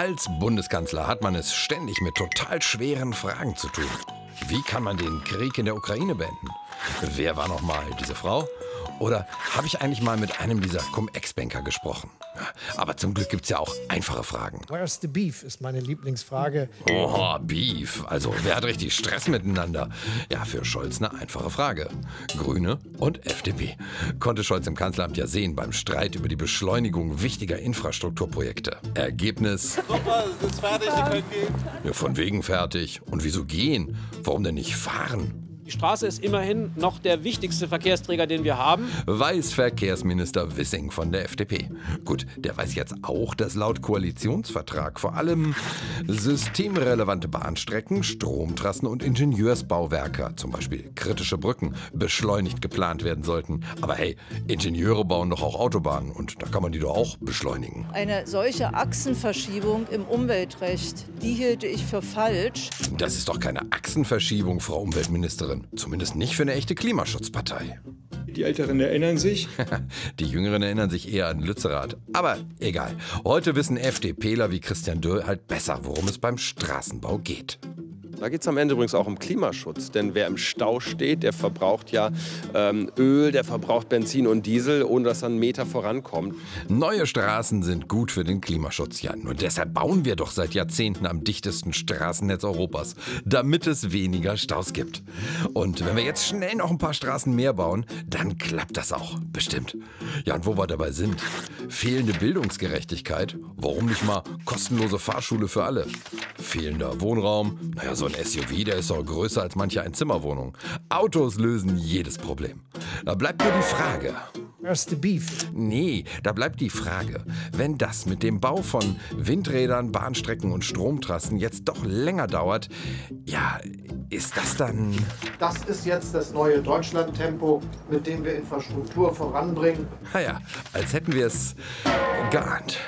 Als Bundeskanzler hat man es ständig mit total schweren Fragen zu tun. Wie kann man den Krieg in der Ukraine beenden? Wer war noch mal diese Frau? Oder habe ich eigentlich mal mit einem dieser Cum-Ex-Banker gesprochen? Aber zum Glück gibt es ja auch einfache Fragen. Where's the beef ist meine Lieblingsfrage. Oh, Beef. Also, wer hat richtig Stress miteinander? Ja, für Scholz eine einfache Frage. Grüne und FDP. Konnte Scholz im Kanzleramt ja sehen beim Streit über die Beschleunigung wichtiger Infrastrukturprojekte. Ergebnis? Super, es ist fertig, ihr könnt gehen. Ja, von wegen fertig. Und wieso gehen? Warum denn nicht fahren? Die Straße ist immerhin noch der wichtigste Verkehrsträger, den wir haben. Weiß Verkehrsminister Wissing von der FDP. Gut, der weiß jetzt auch, dass laut Koalitionsvertrag vor allem systemrelevante Bahnstrecken, Stromtrassen und Ingenieursbauwerke, zum Beispiel kritische Brücken, beschleunigt geplant werden sollten. Aber hey, Ingenieure bauen doch auch Autobahnen und da kann man die doch auch beschleunigen. Eine solche Achsenverschiebung im Umweltrecht, die hielte ich für falsch. Das ist doch keine Achsenverschiebung, Frau Umweltministerin. Zumindest nicht für eine echte Klimaschutzpartei. Die Älteren erinnern sich. Die Jüngeren erinnern sich eher an Lützerath. Aber egal. Heute wissen FDPler wie Christian Dürr halt besser, worum es beim Straßenbau geht. Da geht es am Ende übrigens auch um Klimaschutz. Denn wer im Stau steht, der verbraucht ja ähm, Öl, der verbraucht Benzin und Diesel, ohne dass er einen Meter vorankommt. Neue Straßen sind gut für den Klimaschutz, ja. Nur deshalb bauen wir doch seit Jahrzehnten am dichtesten Straßennetz Europas, damit es weniger Staus gibt. Und wenn wir jetzt schnell noch ein paar Straßen mehr bauen, dann klappt das auch. Bestimmt. Ja, und wo wir dabei sind. Fehlende Bildungsgerechtigkeit. Warum nicht mal kostenlose Fahrschule für alle? Fehlender Wohnraum. Naja, so ein SUV, der ist doch größer als manche Einzimmerwohnung. Autos lösen jedes Problem. Da bleibt nur die Frage. Where's the beef? Nee, da bleibt die Frage, wenn das mit dem Bau von Windrädern, Bahnstrecken und Stromtrassen jetzt doch länger dauert, ja, ist das dann... Das ist jetzt das neue Deutschland-Tempo, mit dem wir Infrastruktur voranbringen. Naja, als hätten wir es geahnt.